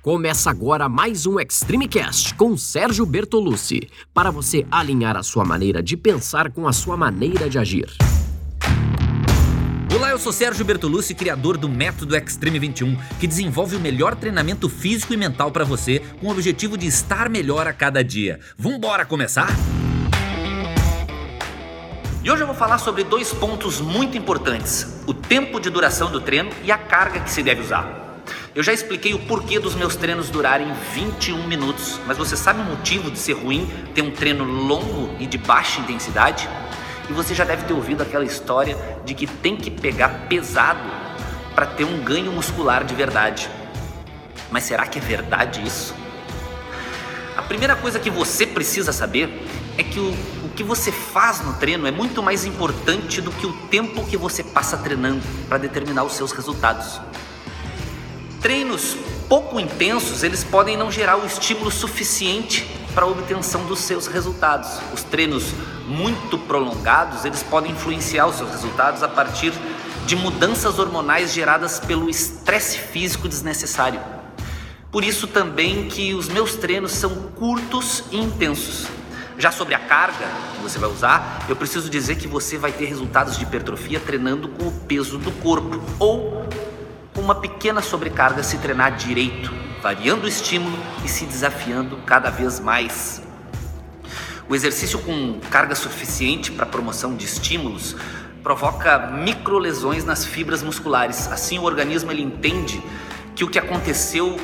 Começa agora mais um Extreme Cast com Sérgio Bertolucci, para você alinhar a sua maneira de pensar com a sua maneira de agir. Olá, eu sou Sérgio Bertolucci, criador do Método Extreme 21, que desenvolve o melhor treinamento físico e mental para você, com o objetivo de estar melhor a cada dia. Vambora começar? E hoje eu vou falar sobre dois pontos muito importantes: o tempo de duração do treino e a carga que se deve usar. Eu já expliquei o porquê dos meus treinos durarem 21 minutos, mas você sabe o motivo de ser ruim ter um treino longo e de baixa intensidade? E você já deve ter ouvido aquela história de que tem que pegar pesado para ter um ganho muscular de verdade. Mas será que é verdade isso? A primeira coisa que você precisa saber é que o, o que você faz no treino é muito mais importante do que o tempo que você passa treinando para determinar os seus resultados. Treinos pouco intensos, eles podem não gerar o estímulo suficiente para a obtenção dos seus resultados. Os treinos muito prolongados, eles podem influenciar os seus resultados a partir de mudanças hormonais geradas pelo estresse físico desnecessário. Por isso também que os meus treinos são curtos e intensos. Já sobre a carga que você vai usar, eu preciso dizer que você vai ter resultados de hipertrofia treinando com o peso do corpo ou uma pequena sobrecarga se treinar direito, variando o estímulo e se desafiando cada vez mais. O exercício com carga suficiente para promoção de estímulos provoca microlesões nas fibras musculares. Assim, o organismo ele entende que o que aconteceu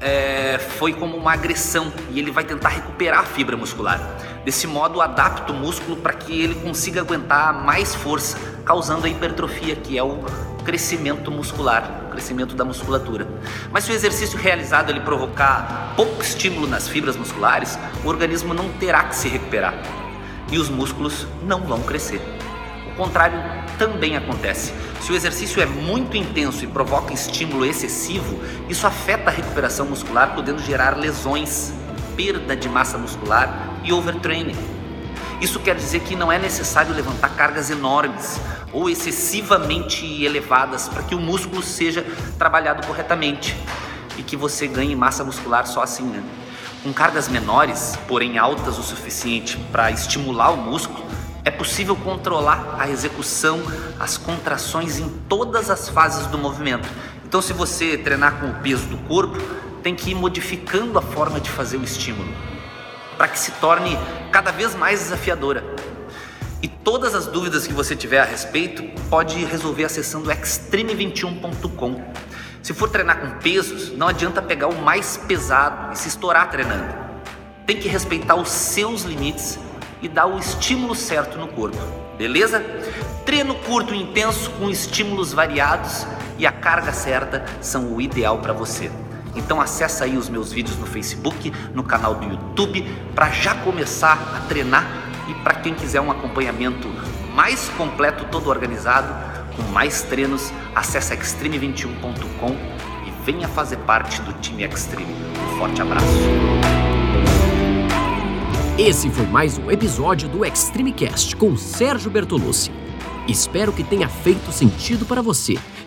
é, foi como uma agressão e ele vai tentar recuperar a fibra muscular. Desse modo, adapta o músculo para que ele consiga aguentar mais força, causando a hipertrofia, que é o crescimento muscular, crescimento da musculatura. Mas se o exercício realizado ele provocar pouco estímulo nas fibras musculares, o organismo não terá que se recuperar e os músculos não vão crescer. O contrário também acontece. Se o exercício é muito intenso e provoca estímulo excessivo, isso afeta a recuperação muscular, podendo gerar lesões, perda de massa muscular e overtraining. Isso quer dizer que não é necessário levantar cargas enormes ou excessivamente elevadas para que o músculo seja trabalhado corretamente e que você ganhe massa muscular só assim, né? Com cargas menores, porém altas o suficiente para estimular o músculo, é possível controlar a execução, as contrações em todas as fases do movimento. Então, se você treinar com o peso do corpo, tem que ir modificando a forma de fazer o estímulo para que se torne cada vez mais desafiadora. E todas as dúvidas que você tiver a respeito, pode resolver acessando extreme21.com. Se for treinar com pesos, não adianta pegar o mais pesado e se estourar treinando. Tem que respeitar os seus limites e dar o estímulo certo no corpo, beleza? Treino curto e intenso com estímulos variados e a carga certa são o ideal para você. Então acessa aí os meus vídeos no Facebook, no canal do YouTube, para já começar a treinar e para quem quiser um acompanhamento mais completo, todo organizado, com mais treinos, acesse extreme21.com e venha fazer parte do time Extreme. Um forte abraço. Esse foi mais um episódio do Extreme Cast com Sérgio Bertolucci. Espero que tenha feito sentido para você